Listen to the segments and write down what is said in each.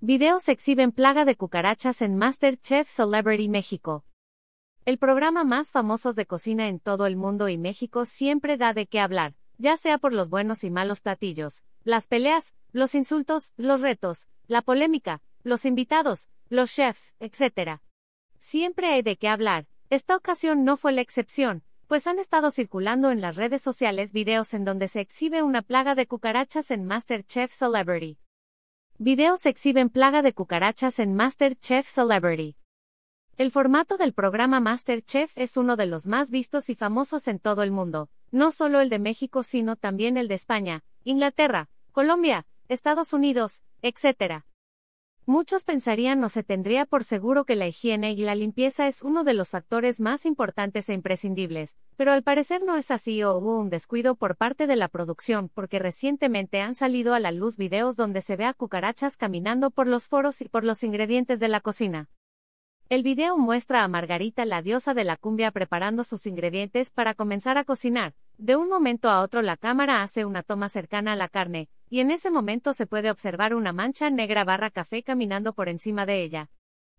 Videos exhiben plaga de cucarachas en MasterChef Celebrity México. El programa más famoso de cocina en todo el mundo y México siempre da de qué hablar, ya sea por los buenos y malos platillos, las peleas, los insultos, los retos, la polémica, los invitados, los chefs, etc. Siempre hay de qué hablar. Esta ocasión no fue la excepción, pues han estado circulando en las redes sociales videos en donde se exhibe una plaga de cucarachas en MasterChef Celebrity. Videos exhiben plaga de cucarachas en MasterChef Celebrity. El formato del programa MasterChef es uno de los más vistos y famosos en todo el mundo, no solo el de México sino también el de España, Inglaterra, Colombia, Estados Unidos, etc. Muchos pensarían o se tendría por seguro que la higiene y la limpieza es uno de los factores más importantes e imprescindibles, pero al parecer no es así o hubo un descuido por parte de la producción porque recientemente han salido a la luz videos donde se ve a cucarachas caminando por los foros y por los ingredientes de la cocina. El video muestra a Margarita, la diosa de la cumbia, preparando sus ingredientes para comenzar a cocinar. De un momento a otro la cámara hace una toma cercana a la carne, y en ese momento se puede observar una mancha negra barra café caminando por encima de ella.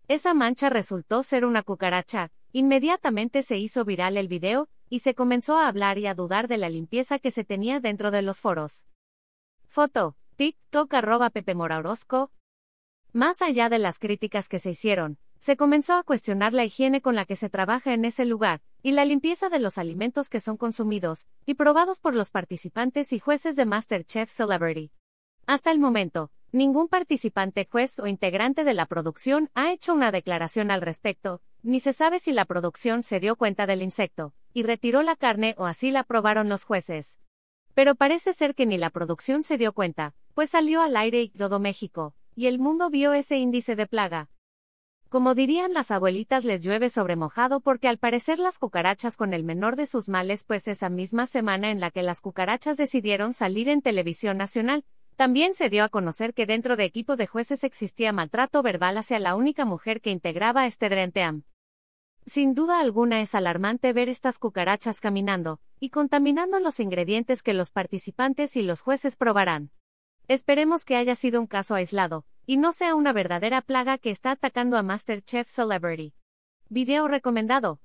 Esa mancha resultó ser una cucaracha, inmediatamente se hizo viral el video, y se comenzó a hablar y a dudar de la limpieza que se tenía dentro de los foros. Foto, TikTok arroba Pepe Más allá de las críticas que se hicieron, se comenzó a cuestionar la higiene con la que se trabaja en ese lugar, y la limpieza de los alimentos que son consumidos y probados por los participantes y jueces de MasterChef Celebrity. Hasta el momento, ningún participante, juez o integrante de la producción ha hecho una declaración al respecto, ni se sabe si la producción se dio cuenta del insecto, y retiró la carne o así la probaron los jueces. Pero parece ser que ni la producción se dio cuenta, pues salió al aire y todo México, y el mundo vio ese índice de plaga. Como dirían las abuelitas, les llueve sobre mojado porque al parecer las cucarachas con el menor de sus males, pues esa misma semana en la que las cucarachas decidieron salir en televisión nacional, también se dio a conocer que dentro de equipo de jueces existía maltrato verbal hacia la única mujer que integraba este Drenteam. Sin duda alguna es alarmante ver estas cucarachas caminando y contaminando los ingredientes que los participantes y los jueces probarán. Esperemos que haya sido un caso aislado, y no sea una verdadera plaga que está atacando a MasterChef Celebrity. Video recomendado.